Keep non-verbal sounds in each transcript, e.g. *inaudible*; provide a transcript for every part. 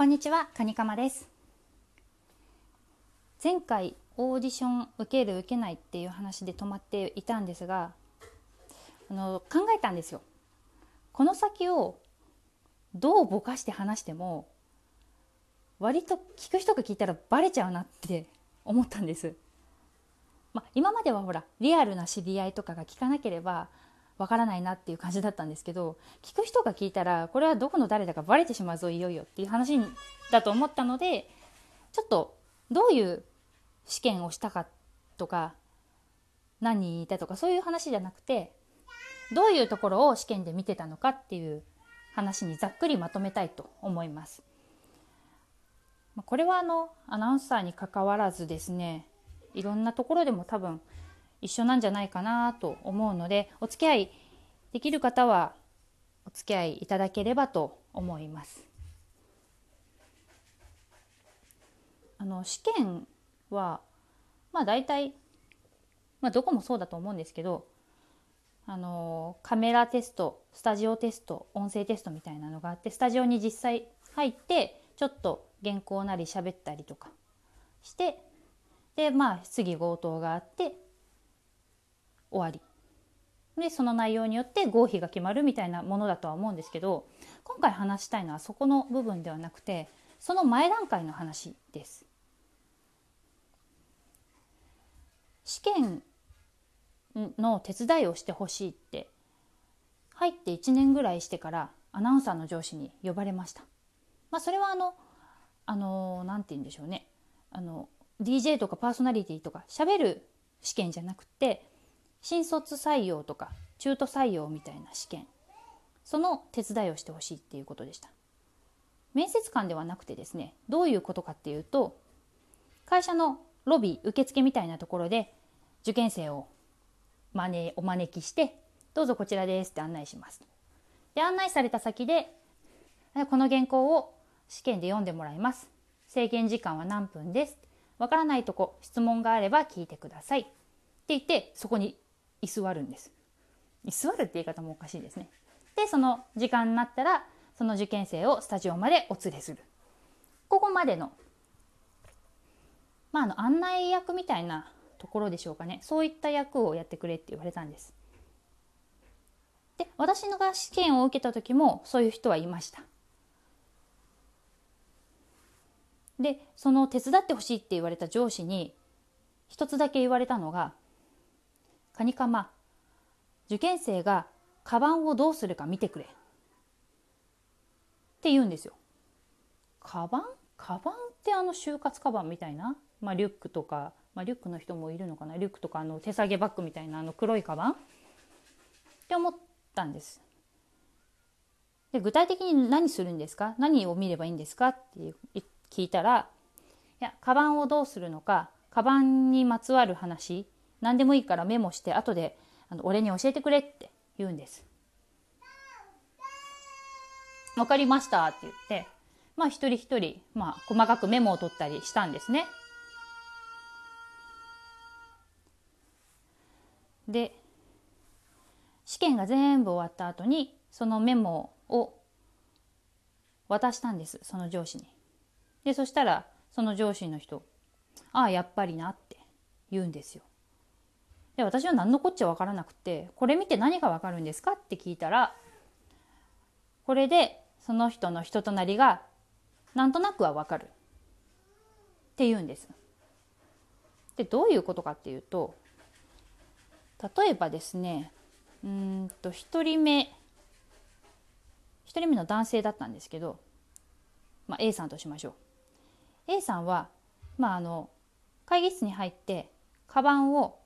こんにちは、カニカマです。前回オーディション受ける受けないっていう話で止まっていたんですが、あの考えたんですよ。この先をどうぼかして話しても割と聞く人が聞いたらバレちゃうなって思ったんです。まあ、今まではほらリアルな知り合いとかが聞かなければわからないなっていう感じだったんですけど聞く人が聞いたらこれはどこの誰だかバレてしまうぞいよいよっていう話だと思ったのでちょっとどういう試験をしたかとか何人いたとかそういう話じゃなくてどういうところを試験で見てたのかっていう話にざっくりまとめたいと思います。これはあのアナウンサーにかかわらずですねいろんなところでも多分一緒なんじゃないかなと思うのでお付き合いできる方はお付き合いいただければと思います。あの試験はまあ大体、まあ、どこもそうだと思うんですけどあのカメラテストスタジオテスト音声テストみたいなのがあってスタジオに実際入ってちょっと原稿なり喋ったりとかしてでまあ質疑応答があって終わりでその内容によって合否が決まるみたいなものだとは思うんですけど今回話したいのはそこの部分ではなくてその前段階の話です。試験の手伝いをしてほしいって入って1年ぐらいしてからアナウンサーの上司に呼ばれました。まあ、それはあのあの何て言うんでしょうねあの DJ とかパーソナリティとか喋る試験じゃなくて新卒採用とか中途採用みたいな試験。その手伝いをしてほしいっていうことでした。面接官ではなくてですねどういうことかっていうと会社のロビー受付みたいなところで受験生を招お招きしてどうぞこちらですって案内しますで案内された先でこの原稿を試験で読んでもらいます。制限時間は何分です。わからないとこ質問があれば聞いてください。って言ってそこに居座るんです。居座るって言い方もおかしいですね。で、その時間になったら、その受験生をスタジオまでお連れする。ここまでの、まあ、あの案内役みたいなところでしょうかね。そういった役をやってくれって言われたんです。で、私のが試験を受けた時もそういう人はいました。で、その手伝ってほしいって言われた上司に一つだけ言われたのが、カニカマ。受験生がカバンをどうするか見てくれ。って言うんですよ。カバン？カバンってあの就活カバンみたいな、まあ、リュックとか、まあ、リュックの人もいるのかな？リュックとかあの手提げバッグみたいなあの黒いカバン？って思ったんです。で具体的に何するんですか？何を見ればいいんですか？って聞いたらいやカバンをどうするのか？カバンにまつわる話？何でもいいからメモして後であの俺に教えてくれって言うんです。わかりましたって言って、まあ一人一人、まあ細かくメモを取ったりしたんですね。で、試験が全部終わった後に、そのメモを渡したんです、その上司に。で、そしたら、その上司の人、ああ、やっぱりなって言うんですよ。で私は何のこっちゃ分からなくてこれ見て何が分かるんですかって聞いたらこれでその人の人となりがなんとなくは分かるって言うんです。でどういうことかっていうと例えばですねうんと1人目1人目の男性だったんですけど、まあ、A さんとしましょう。A さんは、まあ、あの会議室に入ってカバンを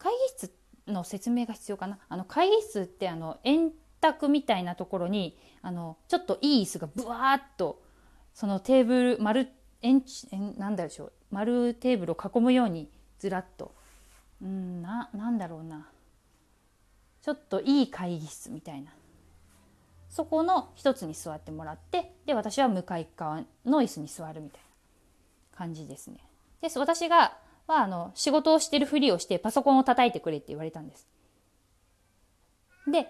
会議室の説明が必要かな？あの会議室ってあの円卓みたいなところにあのちょっといい椅子がブワーッとそのテーブル丸円なんだでしょう丸テーブルを囲むようにずらっと。うんななんだろうな。ちょっといい会議室みたいな。そこの一つに座ってもらってで私は向かい側の椅子に座るみたいな感じですね。で私がはあの仕事をしてるふりをしてパソコンを叩いてくれって言われたんです。で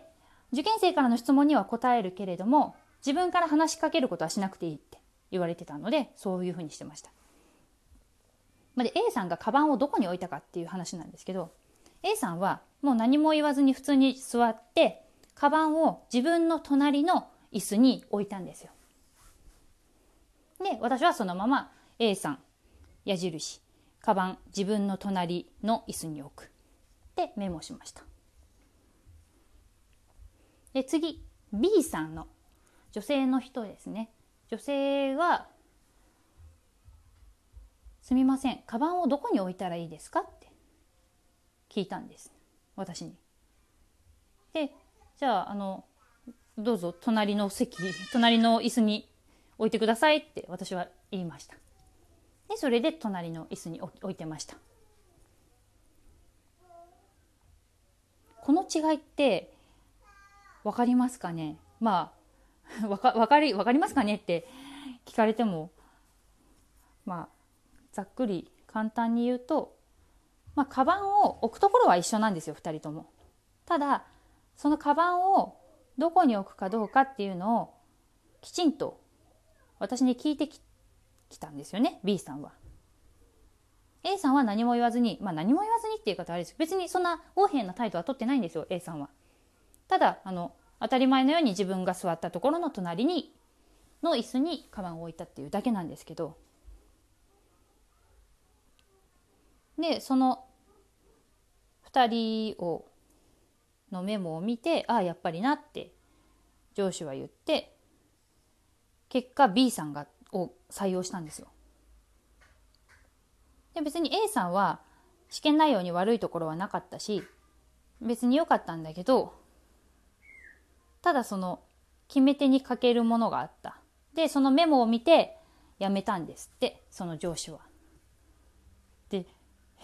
受験生からの質問には答えるけれども自分から話しかけることはしなくていいって言われてたのでそういうふうにしてました。で A さんがカバンをどこに置いたかっていう話なんですけど A さんはもう何も言わずに普通に座ってカバンを自分の隣の椅子に置いたんですよ。で私はそのまま A さん矢印カバン自分の隣の椅子に置くでメモしました。で次 B さんの女性の人ですね女性は「すみませんカバンをどこに置いたらいいですか?」って聞いたんです私に。でじゃああのどうぞ隣の席隣の椅子に置いてくださいって私は言いましたでそれで隣の椅子に置いてました。この違いって分かりますかね？まあ *laughs* 分か分かり分かりますかね？って聞かれてもまあざっくり簡単に言うとまあカバンを置くところは一緒なんですよ2人とも。ただそのカバンをどこに置くかどうかっていうのをきちんと私に聞いてき来たんですよね B さんは。A さんは何も言わずにまあ何も言わずにっていう方はあれです別にそんな横柄な態度は取ってないんですよ A さんは。ただあの当たり前のように自分が座ったところの隣にの椅子にカバンを置いたっていうだけなんですけどでその2人をのメモを見てああやっぱりなって上司は言って結果 B さんがを採用したんですよ。で別に A さんは試験内容に悪いところはなかったし別に良かったんだけどただその決め手に欠けるものがあった。で、そのメモを見て辞めたんですって、その上司は。で、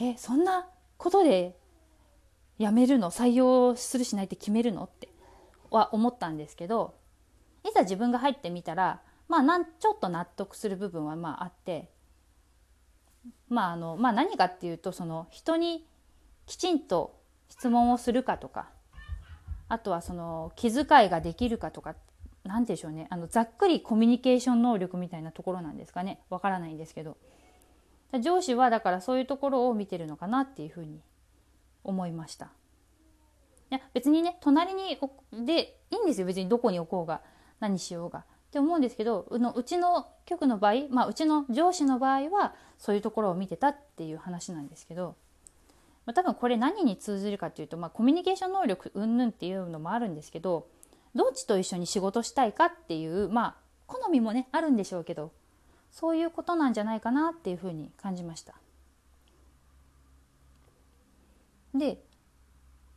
え、そんなことで辞めるの？採用するしないって決めるの？っては思ったんですけど、いざ自分が入ってみたら、まあなんちょっと納得する部分はまああって、まああの、まあ何かっていうと、その人にきちんと質問をするかとか、あとはその気遣いができるかとか何でしょうね。あのざっくりコミュニケーション能力みたいなところなんですかね。わからないんですけど。上司はだからそういうところを見てるのかなっていうふうに思いました。いや別にね隣にでいいんですよ。別にどこに置こうが何しようが。って思うんですけどのうちの局の場合まあうちの上司の場合はそういうところを見てたっていう話なんですけどまあ、多分これ何に通じるかっていうと、まあ、コミュニケーション能力云々っていうのもあるんですけどどっちと一緒に仕事したいかっていうまあ好みもねあるんでしょうけどそういうことなんじゃないかなっていうふうに感じました。で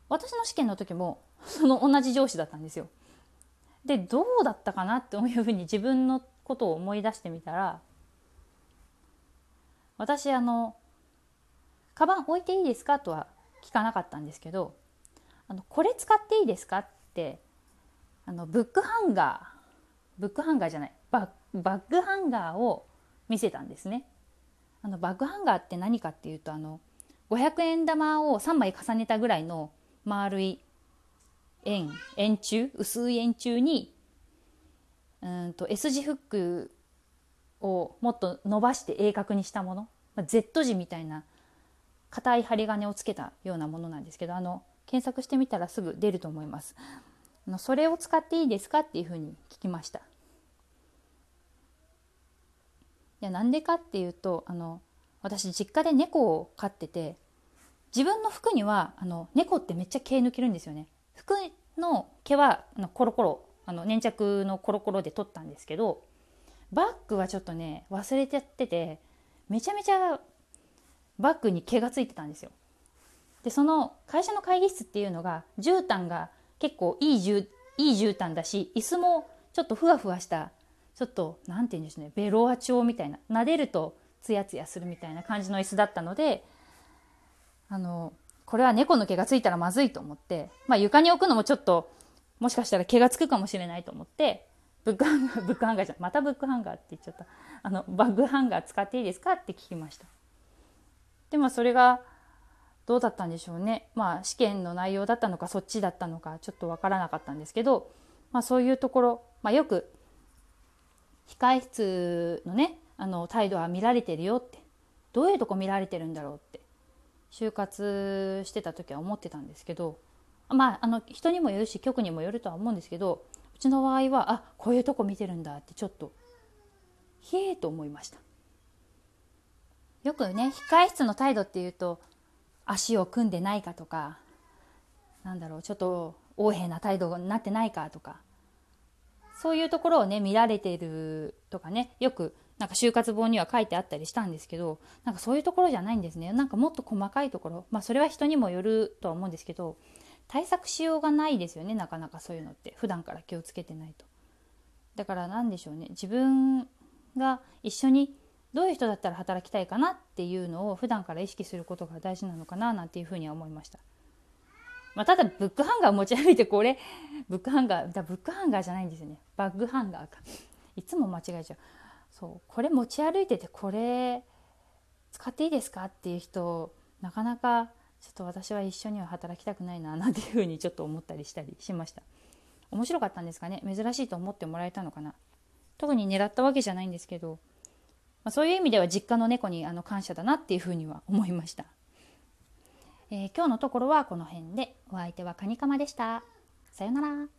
私の試験の時もその同じ上司だったんですよ。でどうだったかなっていうふうに自分のことを思い出してみたら私あのカバン置いていいですかとは聞かなかったんですけどあのこれ使っていいですかってあのブックハンガーブックハンガーじゃないバッグハンガーを見せたんですね。あのバッグハンガーって何かっていうとあの500円玉を3枚重ねたぐらいの丸い円円柱薄い円柱にうんと S 字フックをもっと伸ばして鋭角にしたもの、まあ、Z 字みたいな硬い針金をつけたようなものなんですけどあの検索してみたらすぐ出ると思います。あのそれを使っていいですかっていうふうに聞きました。いやなんでかっていうとあの私実家で猫を飼ってて自分の服にはあの猫ってめっちゃ毛抜けるんですよね。服の毛はのコロコロあの粘着のコロコロで取ったんですけどバッグはちょっとね忘れちゃっててめちゃめちゃバッグに毛がついてたんですよ。でその会社の会議室っていうのが絨毯が結構いいじゅいい絨毯だし椅子もちょっとふわふわしたちょっと何て言うんでしょうねベロア調みたいな撫でるとツヤツヤするみたいな感じの椅子だったのであのこれは猫の毛がついたらまずいと思って、まあ、床に置くのもちょっともしかしたら毛がつくかもしれないと思ってブックハンガー *laughs* ブックハンガーじゃまたブックハンガーって言っちゃった。あのバッグハンガー使っていいですか？って聞きました。でもそれがどうだったんでしょうね。まあ試験の内容だったのかそっちだったのかちょっとわからなかったんですけど、まあ、そういうところ、まあ、よく控室のねあの態度は見られてるよって。どういうとこ見られてるんだろうって。就活してた時は思ってたんですけどまああの人にもよるし局にもよるとは思うんですけどうちの場合はあこういうとこ見てるんだってちょっとひえと思いました。よくね控室の態度っていうと足を組んでないかとかなんだろうちょっと横柄な態度になってないかとかそういうところをね見られてるとかねよくなんか就活本には書いてあったりしたんですけどなんかそういうところじゃないんですね。なんかもっと細かいところ。まあそれは人にもよるとは思うんですけど対策しようがないですよね。なかなかそういうのって。普段から気をつけてないと。だから何でしょうね。自分が一緒にどういう人だったら働きたいかなっていうのを普段から意識することが大事なのかななんていうふうには思いました。まあ、ただブックハンガー持ち歩いてこれ。ブックハンガーだブックハンガーじゃないんですよね。バッグハンガーか。いつも間違えちゃう。そう。これ持ち歩いててこれ使っていいですかっていう人なかなかちょっと私は一緒には働きたくないななんていうふうにちょっと思ったりしたりしました。面白かったんですかね？珍しいと思ってもらえたのかな？特に狙ったわけじゃないんですけど、まあ、そういう意味では実家の猫にあの感謝だなっていうふうには思いました、えー、今日のところはこの辺で。お相手はカニカマでした。さようなら。